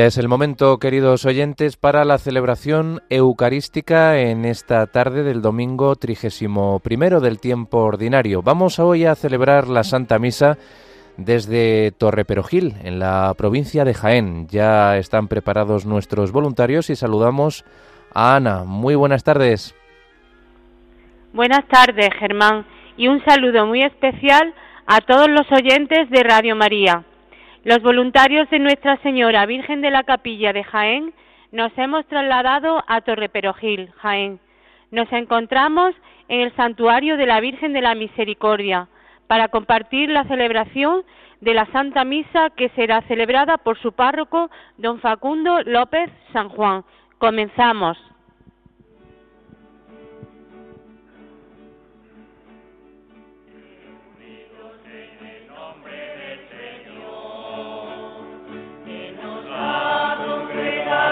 Ya es el momento, queridos oyentes, para la celebración eucarística en esta tarde del domingo trigésimo primero del tiempo ordinario. Vamos hoy a celebrar la Santa Misa desde Torreperogil, en la provincia de Jaén. Ya están preparados nuestros voluntarios y saludamos a Ana. Muy buenas tardes. Buenas tardes, Germán, y un saludo muy especial a todos los oyentes de Radio María. Los voluntarios de Nuestra Señora Virgen de la Capilla de Jaén nos hemos trasladado a Torreperogil, Jaén. Nos encontramos en el santuario de la Virgen de la Misericordia para compartir la celebración de la Santa Misa que será celebrada por su párroco, don Facundo López San Juan. Comenzamos.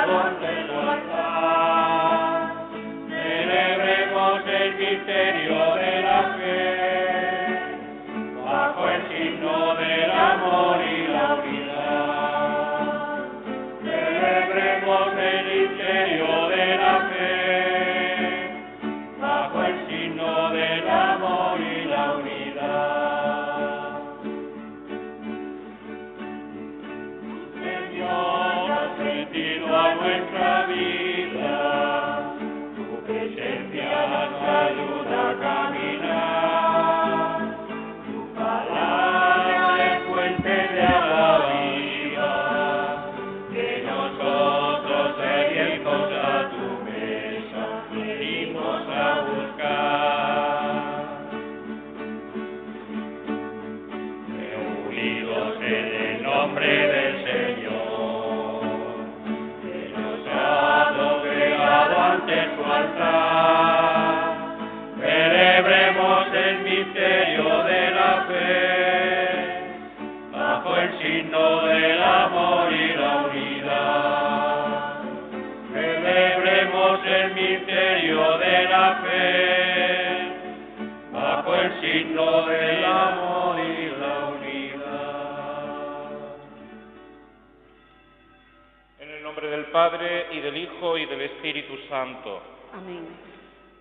one.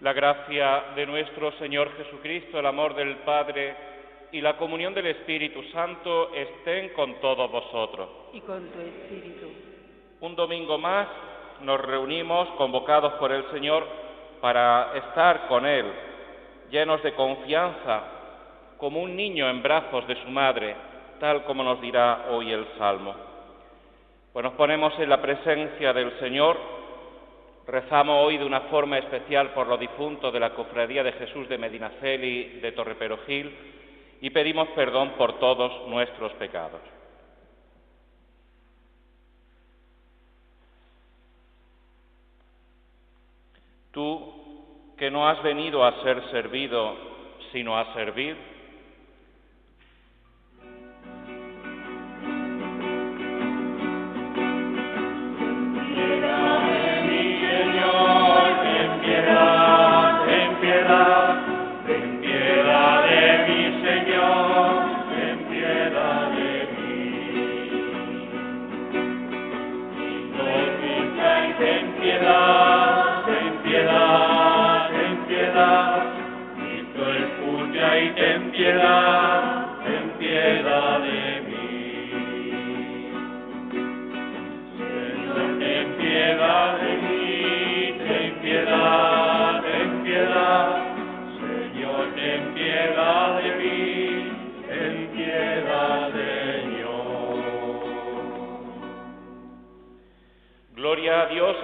La gracia de nuestro Señor Jesucristo, el amor del Padre y la comunión del Espíritu Santo estén con todos vosotros. Y con tu Espíritu. Un domingo más nos reunimos convocados por el Señor para estar con Él, llenos de confianza, como un niño en brazos de su madre, tal como nos dirá hoy el Salmo. Pues nos ponemos en la presencia del Señor Rezamos hoy de una forma especial por los difuntos de la Cofradía de Jesús de Medinaceli de Torreperogil y pedimos perdón por todos nuestros pecados. Tú, que no has venido a ser servido, sino a servir,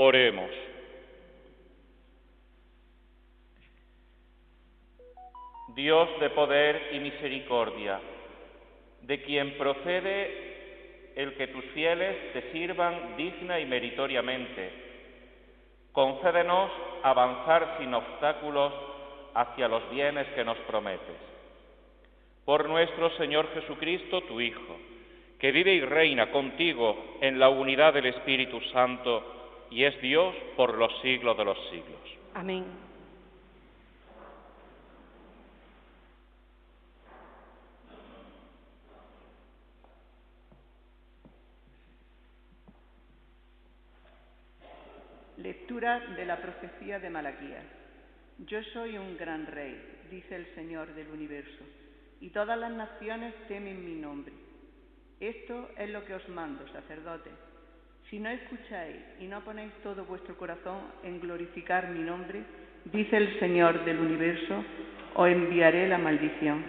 Oremos. Dios de poder y misericordia, de quien procede el que tus fieles te sirvan digna y meritoriamente, concédenos avanzar sin obstáculos hacia los bienes que nos prometes. Por nuestro Señor Jesucristo, tu Hijo, que vive y reina contigo en la unidad del Espíritu Santo y es Dios por los siglos de los siglos. Amén. Lectura de la profecía de Malaquías. Yo soy un gran rey, dice el Señor del universo, y todas las naciones temen mi nombre. Esto es lo que os mando, sacerdotes. Si no escucháis y no ponéis todo vuestro corazón en glorificar mi nombre, dice el Señor del universo, os enviaré la maldición.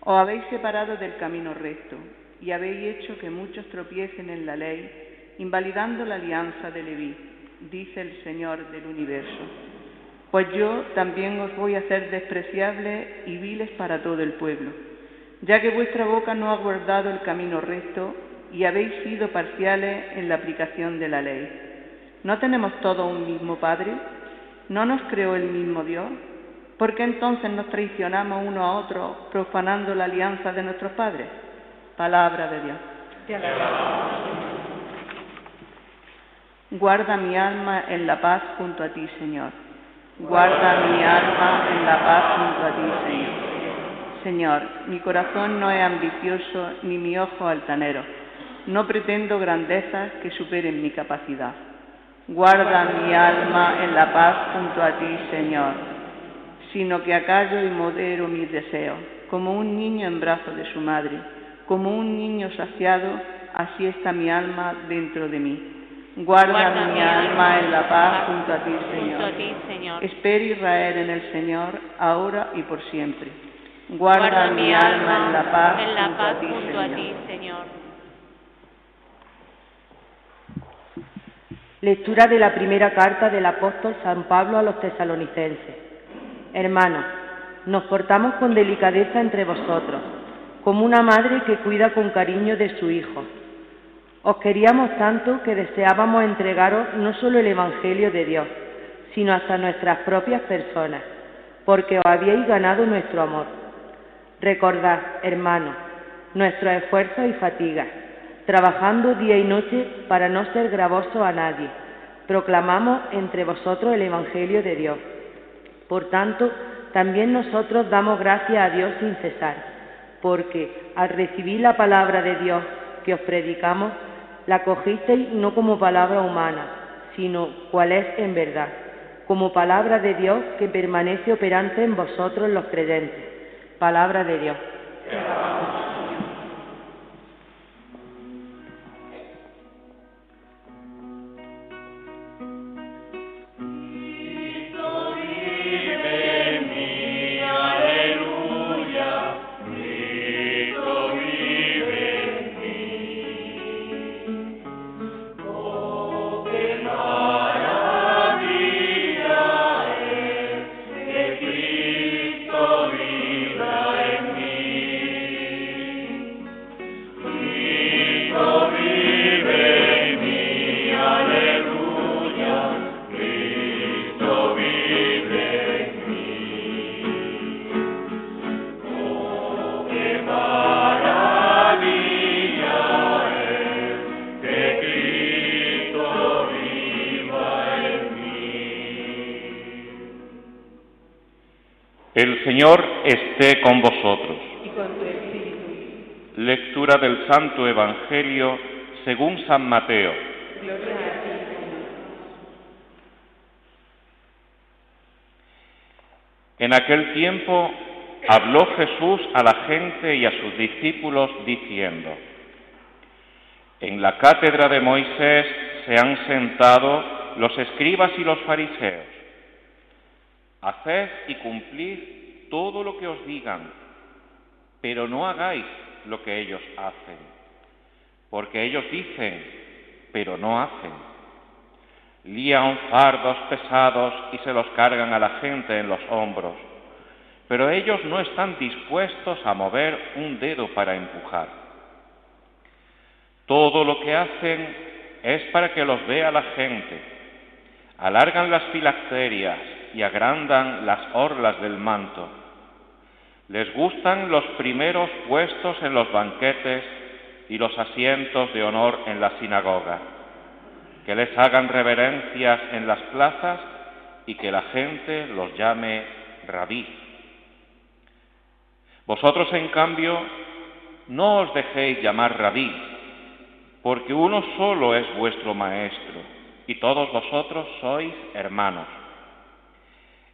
Os habéis separado del camino recto y habéis hecho que muchos tropiecen en la ley, invalidando la alianza de Leví dice el Señor del universo. Pues yo también os voy a hacer despreciables y viles para todo el pueblo, ya que vuestra boca no ha guardado el camino recto y habéis sido parciales en la aplicación de la ley. ¿No tenemos todos un mismo Padre? ¿No nos creó el mismo Dios? ¿Por qué entonces nos traicionamos uno a otro profanando la alianza de nuestros padres? Palabra de Dios. Guarda mi alma en la paz junto a ti, Señor. Guarda mi alma en la paz junto a ti, Señor. Señor, mi corazón no es ambicioso ni mi ojo altanero. No pretendo grandezas que superen mi capacidad. Guarda mi alma en la paz junto a ti, Señor, sino que acallo y modero mis deseos, como un niño en brazos de su madre, como un niño saciado, así está mi alma dentro de mí. Guarda, mi alma en la paz junto a ti, Señor. Espero Israel en el Señor, ahora y por siempre. Guarda, mi alma en la paz, junto, a ti, Señor. Lectura de la primera carta del apóstol San Pablo a los tesalonicenses. Hermanos, nos portamos con delicadeza entre vosotros, como una madre que cuida con cariño de su hijo os queríamos tanto que deseábamos entregaros no solo el Evangelio de Dios, sino hasta nuestras propias personas, porque os habíais ganado nuestro amor. Recordad, hermanos, nuestros esfuerzos y fatigas, trabajando día y noche para no ser gravosos a nadie. Proclamamos entre vosotros el Evangelio de Dios. Por tanto, también nosotros damos gracias a Dios sin cesar, porque al recibir la palabra de Dios que os predicamos, la cogisteis no como palabra humana, sino cual es en verdad, como palabra de Dios que permanece operante en vosotros los creyentes. Palabra de Dios. Esté con vosotros. Lectura del Santo Evangelio según San Mateo. En aquel tiempo habló Jesús a la gente y a sus discípulos diciendo, En la cátedra de Moisés se han sentado los escribas y los fariseos. Haced y cumplid todo lo que os digan, pero no hagáis lo que ellos hacen, porque ellos dicen, pero no hacen. Lían fardos pesados y se los cargan a la gente en los hombros, pero ellos no están dispuestos a mover un dedo para empujar. Todo lo que hacen es para que los vea la gente. Alargan las filacterias y agrandan las orlas del manto. Les gustan los primeros puestos en los banquetes y los asientos de honor en la sinagoga. Que les hagan reverencias en las plazas y que la gente los llame rabí. Vosotros, en cambio, no os dejéis llamar rabí, porque uno solo es vuestro maestro, y todos vosotros sois hermanos.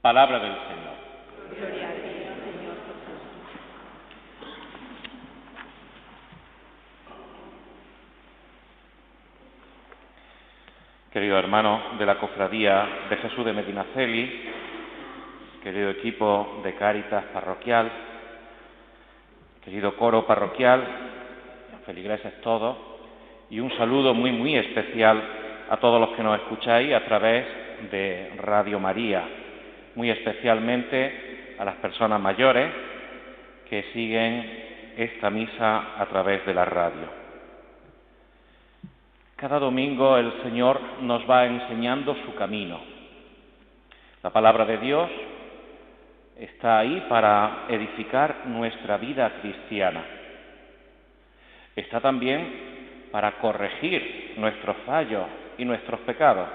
Palabra del Señor. Gloria a ti, Señor Querido hermano de la Cofradía de Jesús de Medinaceli, querido equipo de Cáritas parroquial, querido coro parroquial, feligreses todos, y un saludo muy, muy especial a todos los que nos escucháis a través de Radio María, muy especialmente a las personas mayores que siguen esta misa a través de la radio. Cada domingo el Señor nos va enseñando su camino. La palabra de Dios está ahí para edificar nuestra vida cristiana. Está también para corregir nuestros fallos y nuestros pecados.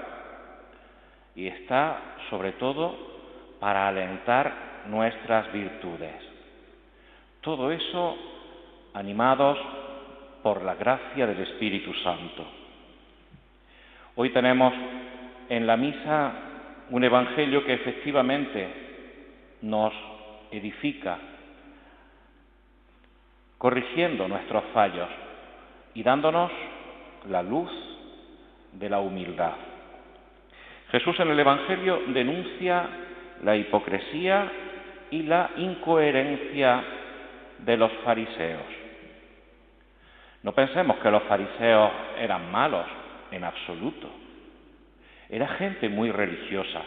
Y está, sobre todo, para alentar nuestras virtudes. Todo eso animados por la gracia del Espíritu Santo. Hoy tenemos en la misa un evangelio que efectivamente nos edifica, corrigiendo nuestros fallos y dándonos la luz de la humildad. Jesús en el Evangelio denuncia la hipocresía y la incoherencia de los fariseos. No pensemos que los fariseos eran malos en absoluto. Era gente muy religiosa,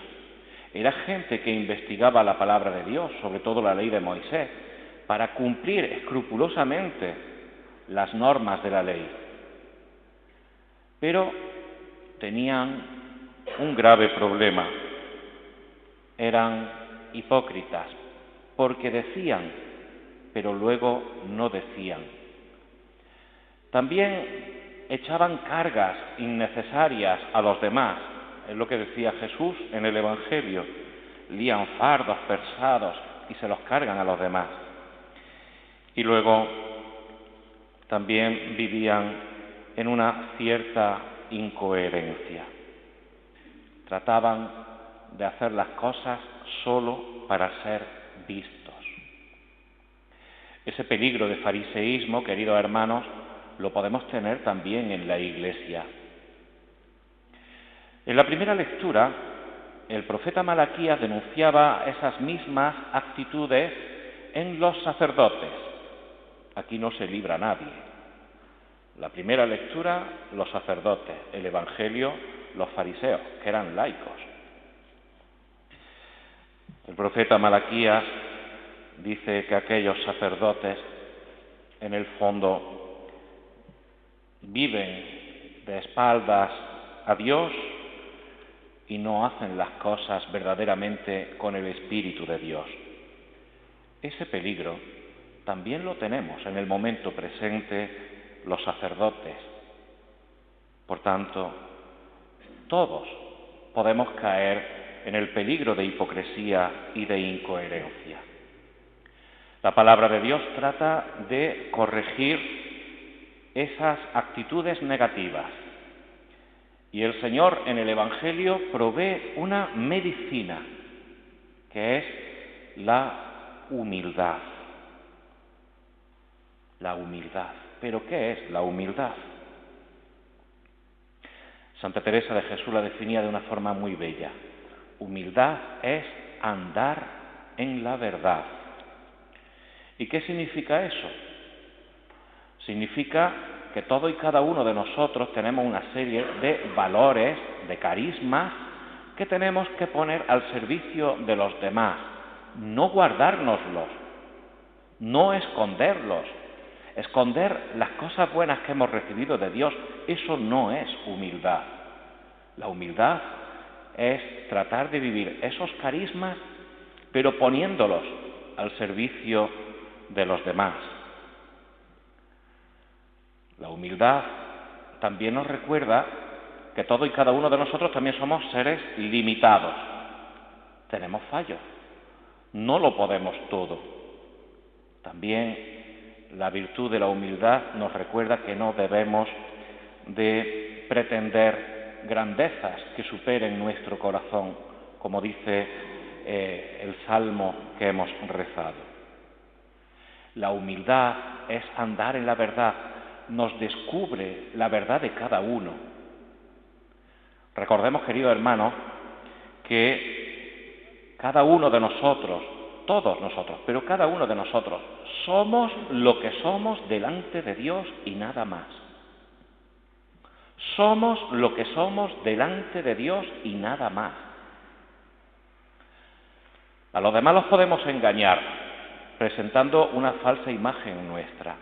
era gente que investigaba la palabra de Dios, sobre todo la ley de Moisés, para cumplir escrupulosamente las normas de la ley. Pero tenían un grave problema. Eran hipócritas, porque decían, pero luego no decían. También echaban cargas innecesarias a los demás, es lo que decía Jesús en el Evangelio, lían fardos pesados y se los cargan a los demás. Y luego también vivían en una cierta incoherencia. Trataban de hacer las cosas solo para ser vistos. Ese peligro de fariseísmo, queridos hermanos, lo podemos tener también en la Iglesia. En la primera lectura, el profeta Malaquías denunciaba esas mismas actitudes en los sacerdotes. Aquí no se libra nadie. La primera lectura, los sacerdotes. El Evangelio, los fariseos, que eran laicos. El profeta Malaquías dice que aquellos sacerdotes, en el fondo, viven de espaldas a Dios y no hacen las cosas verdaderamente con el Espíritu de Dios. Ese peligro también lo tenemos en el momento presente los sacerdotes. Por tanto, todos podemos caer en el peligro de hipocresía y de incoherencia. La palabra de Dios trata de corregir esas actitudes negativas. Y el Señor en el Evangelio provee una medicina, que es la humildad. La humildad. ¿Pero qué es la humildad? Santa Teresa de Jesús la definía de una forma muy bella. Humildad es andar en la verdad. ¿Y qué significa eso? Significa que todo y cada uno de nosotros tenemos una serie de valores, de carismas, que tenemos que poner al servicio de los demás, no guardárnoslos, no esconderlos. Esconder las cosas buenas que hemos recibido de Dios, eso no es humildad. La humildad es tratar de vivir esos carismas, pero poniéndolos al servicio de los demás. La humildad también nos recuerda que todo y cada uno de nosotros también somos seres limitados. Tenemos fallos. No lo podemos todo. También la virtud de la humildad nos recuerda que no debemos de pretender grandezas que superen nuestro corazón, como dice eh, el salmo que hemos rezado. La humildad es andar en la verdad, nos descubre la verdad de cada uno. Recordemos, querido hermano, que cada uno de nosotros, todos nosotros, pero cada uno de nosotros, somos lo que somos delante de Dios y nada más. Somos lo que somos delante de Dios y nada más. A los demás los podemos engañar, presentando una falsa imagen nuestra.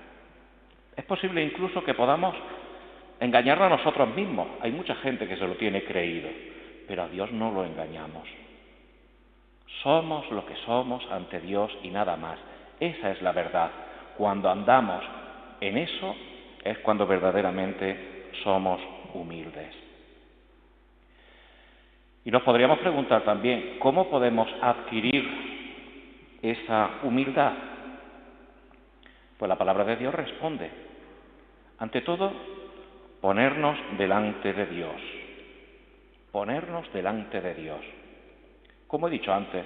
Es posible incluso que podamos engañarnos a nosotros mismos. Hay mucha gente que se lo tiene creído, pero a Dios no lo engañamos. Somos lo que somos ante Dios y nada más. Esa es la verdad. Cuando andamos en eso es cuando verdaderamente somos humildes. Y nos podríamos preguntar también, ¿cómo podemos adquirir esa humildad? Pues la palabra de Dios responde. Ante todo, ponernos delante de Dios. Ponernos delante de Dios. Como he dicho antes,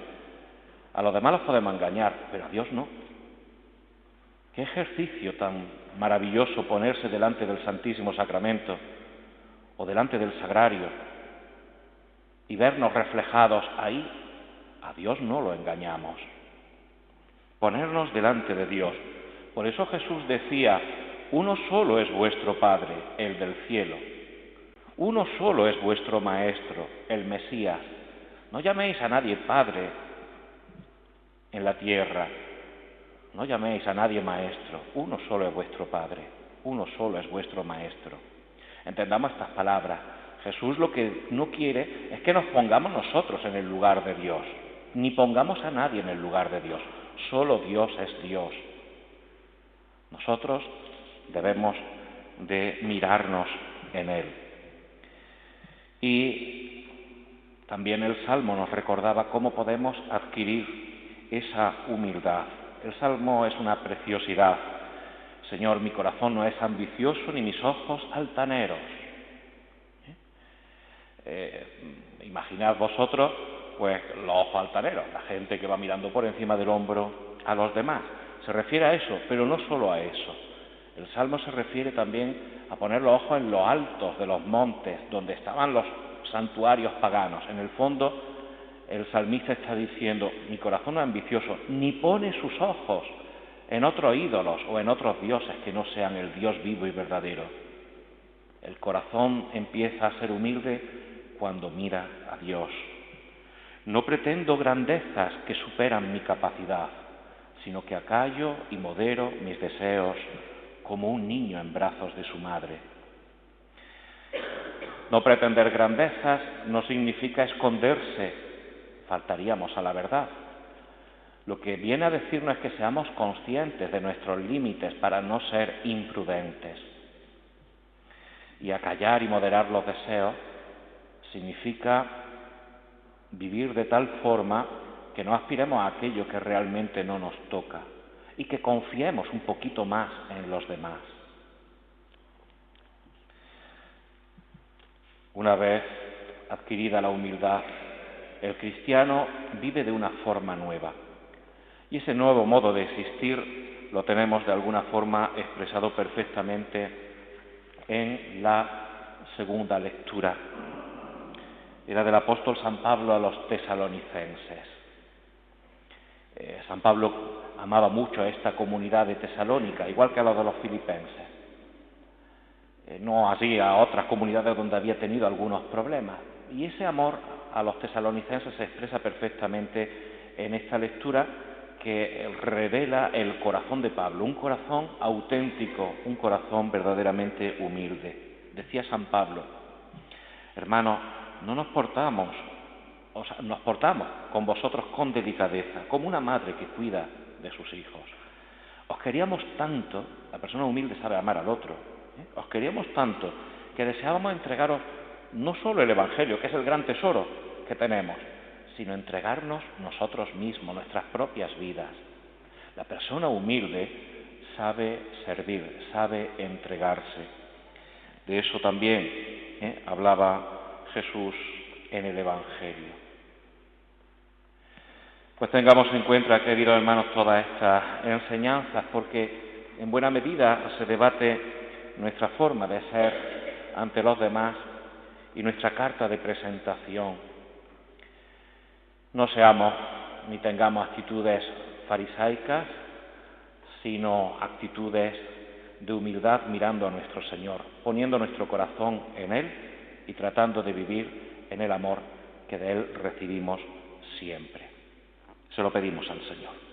a los demás los podemos engañar, pero a Dios no. Ejercicio tan maravilloso ponerse delante del Santísimo Sacramento o delante del Sagrario y vernos reflejados ahí. A Dios no lo engañamos ponernos delante de Dios. Por eso Jesús decía, uno solo es vuestro Padre, el del cielo. Uno solo es vuestro Maestro, el Mesías. No llaméis a nadie Padre en la tierra. No llaméis a nadie Maestro. Uno solo es vuestro Padre. Uno solo es vuestro Maestro. Entendamos estas palabras. Jesús lo que no quiere es que nos pongamos nosotros en el lugar de Dios, ni pongamos a nadie en el lugar de Dios. Solo Dios es Dios. Nosotros debemos de mirarnos en Él. Y también el Salmo nos recordaba cómo podemos adquirir esa humildad. El Salmo es una preciosidad. Señor, mi corazón no es ambicioso ni mis ojos altaneros. ¿Eh? Eh, imaginad vosotros pues los ojos altaneros, la gente que va mirando por encima del hombro a los demás. Se refiere a eso, pero no solo a eso. El Salmo se refiere también a poner los ojos en los altos de los montes, donde estaban los santuarios paganos. En el fondo, el salmista está diciendo, mi corazón ambicioso, ni pone sus ojos en otros ídolos o en otros dioses que no sean el Dios vivo y verdadero. El corazón empieza a ser humilde cuando mira a Dios. No pretendo grandezas que superan mi capacidad, sino que acallo y modero mis deseos como un niño en brazos de su madre. No pretender grandezas no significa esconderse, faltaríamos a la verdad. Lo que viene a decirnos es que seamos conscientes de nuestros límites para no ser imprudentes. Y acallar y moderar los deseos significa vivir de tal forma que no aspiremos a aquello que realmente no nos toca y que confiemos un poquito más en los demás. Una vez adquirida la humildad, el cristiano vive de una forma nueva. Y ese nuevo modo de existir lo tenemos de alguna forma expresado perfectamente en la segunda lectura. Era del apóstol San Pablo a los tesalonicenses. Eh, San Pablo amaba mucho a esta comunidad de Tesalónica, igual que a la de los filipenses. Eh, no así a otras comunidades donde había tenido algunos problemas. Y ese amor a los tesalonicenses se expresa perfectamente en esta lectura que revela el corazón de Pablo, un corazón auténtico, un corazón verdaderamente humilde. Decía San Pablo, hermanos, no nos portamos, o sea, nos portamos con vosotros con delicadeza, como una madre que cuida de sus hijos. Os queríamos tanto, la persona humilde sabe amar al otro, ¿eh? os queríamos tanto que deseábamos entregaros no solo el Evangelio, que es el gran tesoro que tenemos, sino entregarnos nosotros mismos, nuestras propias vidas. La persona humilde sabe servir, sabe entregarse. De eso también ¿eh? hablaba Jesús en el Evangelio. Pues tengamos en cuenta, queridos hermanos, todas estas enseñanzas, porque en buena medida se debate nuestra forma de ser ante los demás y nuestra carta de presentación. No seamos ni tengamos actitudes farisaicas, sino actitudes de humildad mirando a nuestro Señor, poniendo nuestro corazón en Él y tratando de vivir en el amor que de Él recibimos siempre. Se lo pedimos al Señor.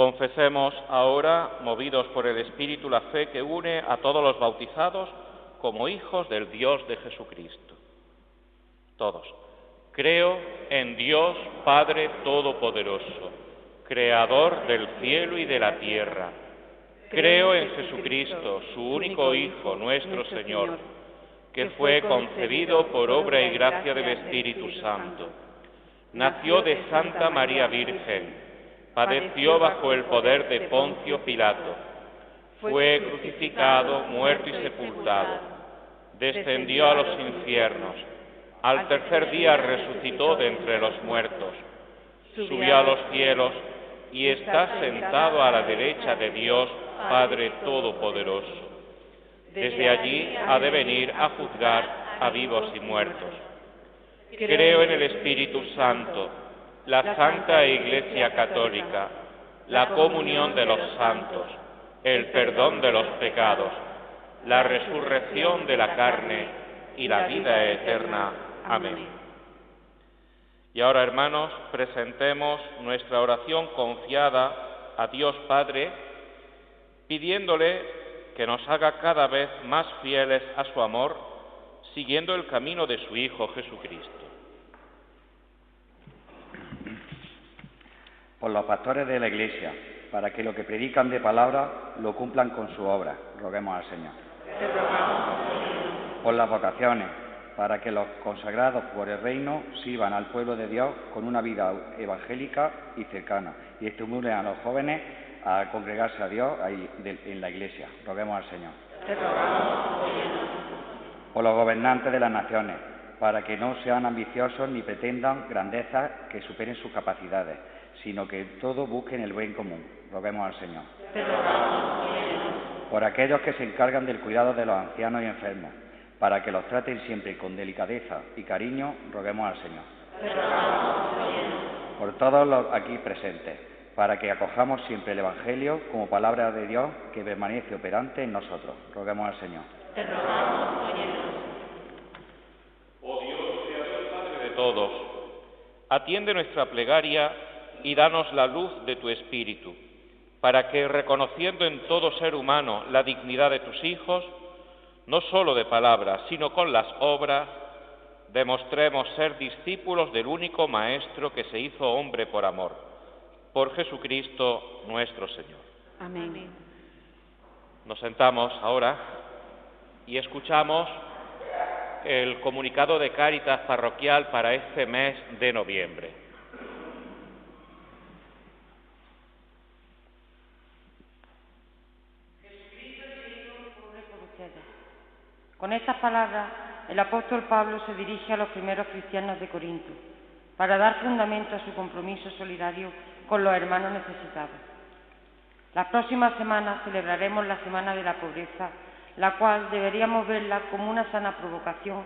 Confesemos ahora, movidos por el Espíritu, la fe que une a todos los bautizados como hijos del Dios de Jesucristo. Todos. Creo en Dios Padre Todopoderoso, Creador del cielo y de la tierra. Creo en Jesucristo, su único Hijo, nuestro Señor, que fue concebido por obra y gracia del Espíritu Santo. Nació de Santa María Virgen padeció bajo el poder de Poncio Pilato, fue crucificado, muerto y sepultado, descendió a los infiernos, al tercer día resucitó de entre los muertos, subió a los cielos y está sentado a la derecha de Dios Padre Todopoderoso. Desde allí ha de venir a juzgar a vivos y muertos. Creo en el Espíritu Santo la Santa Iglesia Católica, la comunión de los santos, el perdón de los pecados, la resurrección de la carne y la vida eterna. Amén. Y ahora, hermanos, presentemos nuestra oración confiada a Dios Padre, pidiéndole que nos haga cada vez más fieles a su amor, siguiendo el camino de su Hijo Jesucristo. Por los pastores de la Iglesia, para que lo que predican de palabra lo cumplan con su obra. Roguemos al Señor. Por las vocaciones, para que los consagrados por el reino sirvan al pueblo de Dios con una vida evangélica y cercana y estimulen a los jóvenes a congregarse a Dios en la Iglesia. Roguemos al Señor. Por los gobernantes de las naciones, para que no sean ambiciosos ni pretendan grandezas que superen sus capacidades sino que todo busquen el bien común. Roguemos al Señor. Por aquellos que se encargan del cuidado de los ancianos y enfermos, para que los traten siempre con delicadeza y cariño, roguemos al Señor. Por todos los aquí presentes, para que acojamos siempre el Evangelio como palabra de Dios que permanece operante en nosotros. Roguemos al Señor. Oh Dios, Padre de todos, atiende nuestra plegaria y danos la luz de tu Espíritu, para que, reconociendo en todo ser humano la dignidad de tus hijos, no sólo de palabras, sino con las obras, demostremos ser discípulos del único Maestro que se hizo hombre por amor, por Jesucristo nuestro Señor. Amén. Nos sentamos ahora y escuchamos el comunicado de Cáritas parroquial para este mes de noviembre. Con estas palabras, el apóstol Pablo se dirige a los primeros cristianos de Corinto para dar fundamento a su compromiso solidario con los hermanos necesitados. Las próximas semanas celebraremos la Semana de la Pobreza, la cual deberíamos verla como una sana provocación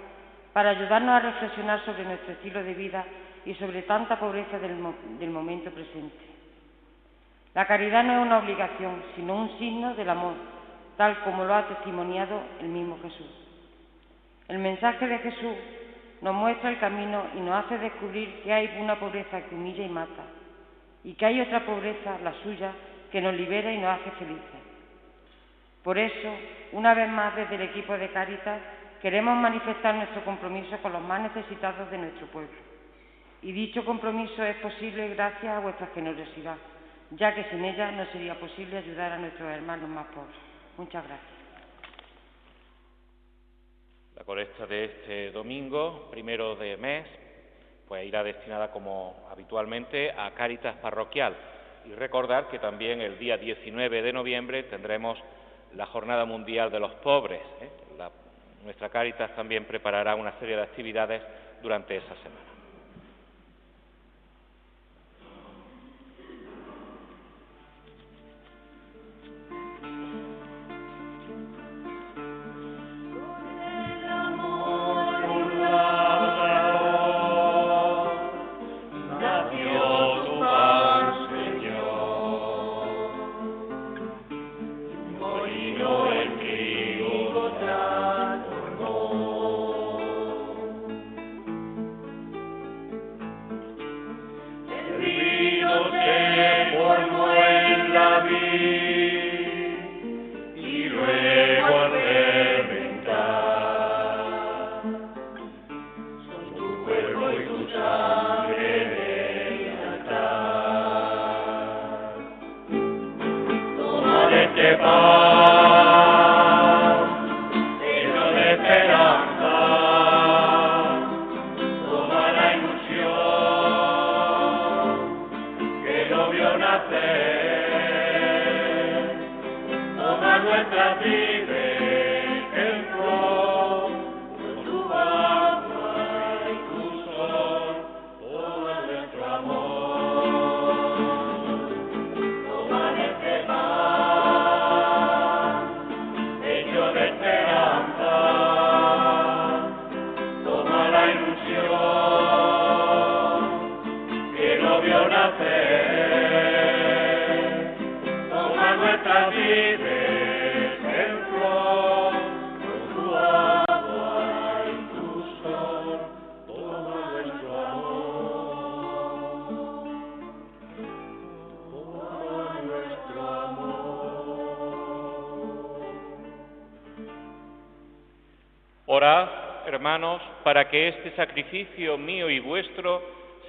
para ayudarnos a reflexionar sobre nuestro estilo de vida y sobre tanta pobreza del, del momento presente. La caridad no es una obligación, sino un signo del amor, tal como lo ha testimoniado el mismo Jesús. El mensaje de Jesús nos muestra el camino y nos hace descubrir que hay una pobreza que humilla y mata, y que hay otra pobreza, la suya, que nos libera y nos hace felices. Por eso, una vez más desde el equipo de Cáritas, queremos manifestar nuestro compromiso con los más necesitados de nuestro pueblo. Y dicho compromiso es posible gracias a vuestra generosidad, ya que sin ella no sería posible ayudar a nuestros hermanos más pobres. Muchas gracias. La colecta de este domingo, primero de mes, pues irá destinada como habitualmente a Cáritas Parroquial. Y recordar que también el día 19 de noviembre tendremos la Jornada Mundial de los Pobres. ¿eh? nuestra Cáritas también preparará una serie de actividades durante esa semana. Hermanos, este sacrificio mío y vuestro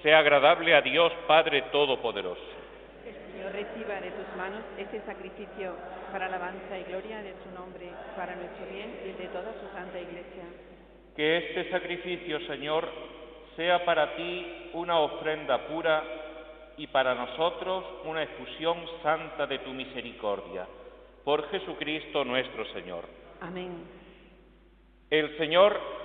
sea agradable a Dios Padre Todopoderoso. El Señor reciba de tus manos este sacrificio para alabanza y gloria de su nombre, para nuestro bien y de toda su santa Iglesia. Que este sacrificio, Señor, sea para ti una ofrenda pura y para nosotros una efusión santa de tu misericordia. Por Jesucristo nuestro Señor. Amén. El Señor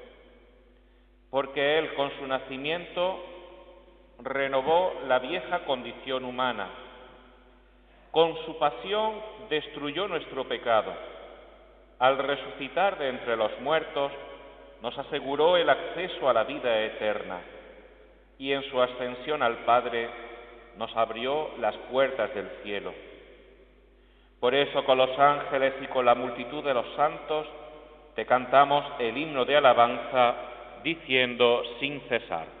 porque Él con su nacimiento renovó la vieja condición humana Con su pasión destruyó nuestro pecado. Al resucitar de entre los muertos, nos aseguró el acceso a la vida eterna y en su ascensión al Padre nos abrió las puertas del cielo. Por eso con los ángeles y con la multitud de los santos te cantamos el himno de alabanza diciendo sin cesar.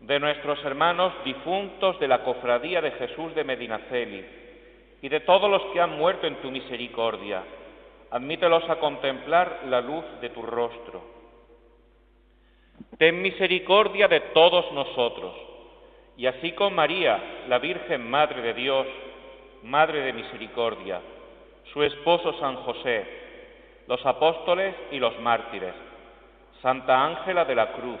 de nuestros hermanos difuntos de la Cofradía de Jesús de Medinaceli y de todos los que han muerto en tu misericordia. Admítelos a contemplar la luz de tu rostro. Ten misericordia de todos nosotros, y así con María, la Virgen Madre de Dios, Madre de Misericordia, su esposo San José, los apóstoles y los mártires, Santa Ángela de la Cruz,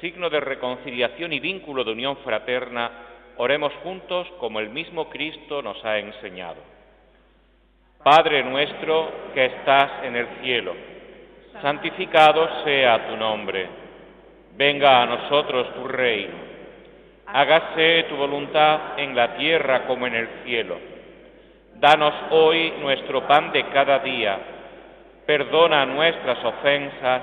signo de reconciliación y vínculo de unión fraterna, oremos juntos como el mismo Cristo nos ha enseñado. Padre nuestro que estás en el cielo, santificado sea tu nombre, venga a nosotros tu reino, hágase tu voluntad en la tierra como en el cielo. Danos hoy nuestro pan de cada día, perdona nuestras ofensas,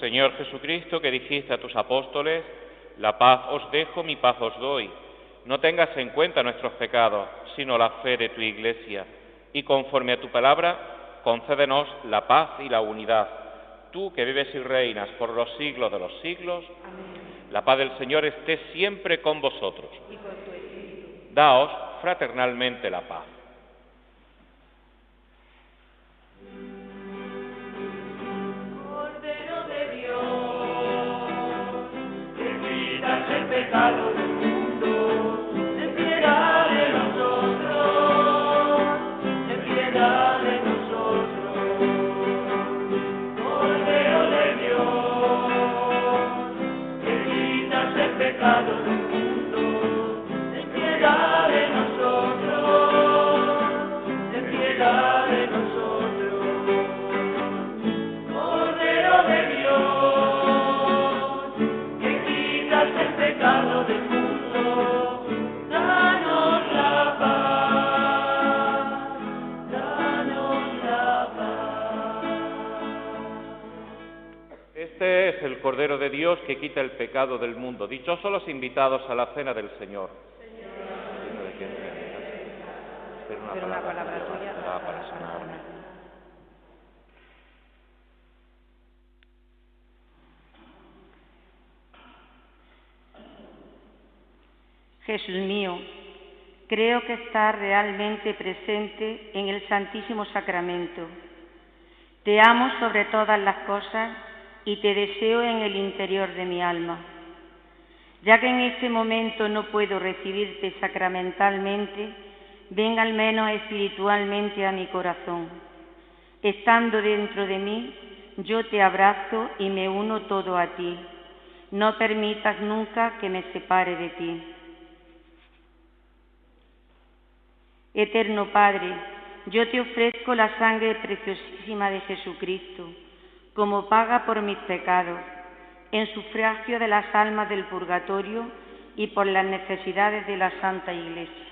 Señor Jesucristo, que dijiste a tus apóstoles, la paz os dejo, mi paz os doy. No tengas en cuenta nuestros pecados, sino la fe de tu iglesia. Y conforme a tu palabra, concédenos la paz y la unidad. Tú que vives y reinas por los siglos de los siglos, la paz del Señor esté siempre con vosotros. Daos fraternalmente la paz. Cordero de Dios que quita el pecado del mundo. Dichosos los invitados a la cena del Señor. Espero una Pero una palabra tuya para sanarme. Jesús mío, creo que estás realmente presente en el Santísimo Sacramento. Te amo sobre todas las cosas y te deseo en el interior de mi alma. Ya que en este momento no puedo recibirte sacramentalmente, ven al menos espiritualmente a mi corazón. Estando dentro de mí, yo te abrazo y me uno todo a ti. No permitas nunca que me separe de ti. Eterno Padre, yo te ofrezco la sangre preciosísima de Jesucristo como paga por mis pecados, en sufragio de las almas del purgatorio y por las necesidades de la Santa Iglesia.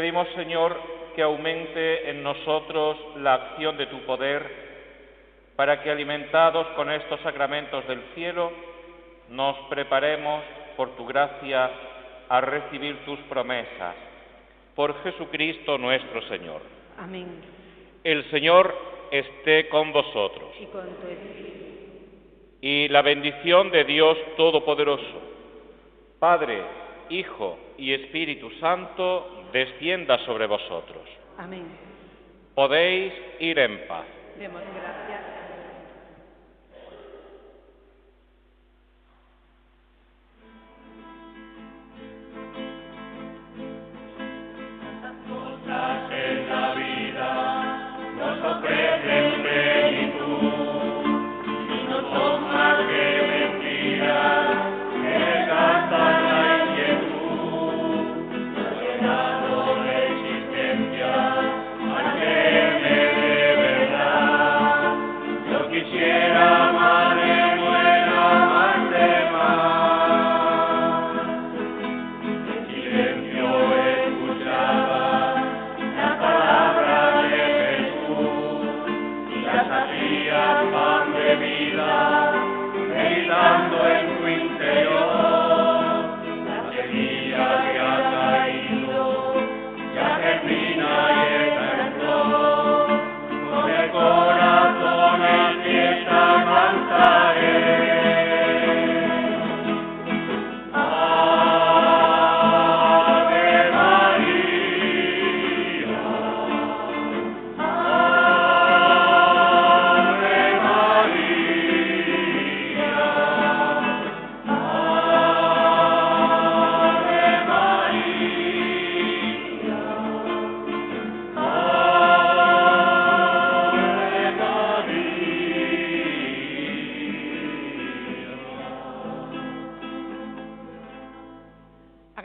Pedimos, Señor, que aumente en nosotros la acción de tu poder, para que alimentados con estos sacramentos del cielo, nos preparemos por tu gracia a recibir tus promesas. Por Jesucristo nuestro Señor. Amén. El Señor esté con vosotros. Y con tu espíritu. Y la bendición de Dios Todopoderoso, Padre, Hijo y Espíritu Santo, descienda sobre vosotros. Amén. Podéis ir en paz. Demos gracias.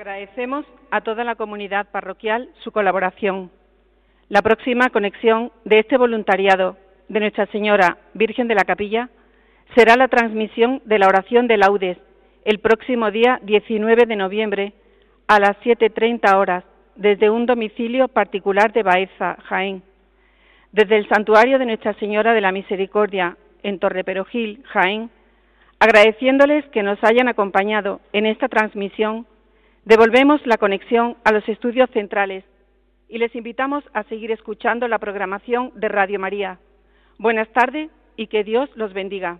Agradecemos a toda la comunidad parroquial su colaboración. La próxima conexión de este voluntariado de Nuestra Señora Virgen de la Capilla será la transmisión de la oración de laudes el próximo día 19 de noviembre a las 7.30 horas desde un domicilio particular de Baeza, Jaén. Desde el santuario de Nuestra Señora de la Misericordia en Torreperogil, Jaén, agradeciéndoles que nos hayan acompañado en esta transmisión, devolvemos la conexión a los estudios centrales y les invitamos a seguir escuchando la programación de Radio María. Buenas tardes y que Dios los bendiga.